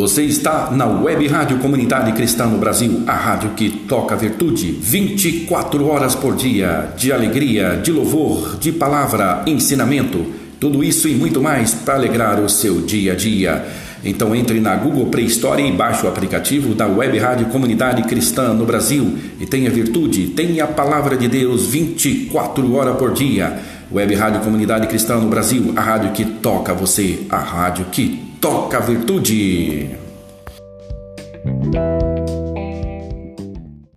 Você está na Web Rádio Comunidade Cristã no Brasil, a rádio que toca virtude 24 horas por dia, de alegria, de louvor, de palavra, ensinamento, tudo isso e muito mais para alegrar o seu dia a dia. Então entre na Google Play Store e baixe o aplicativo da Web Rádio Comunidade Cristã no Brasil e tenha virtude, tenha a palavra de Deus 24 horas por dia. Web Rádio Comunidade Cristã no Brasil, a rádio que toca você, a rádio que toca a virtude.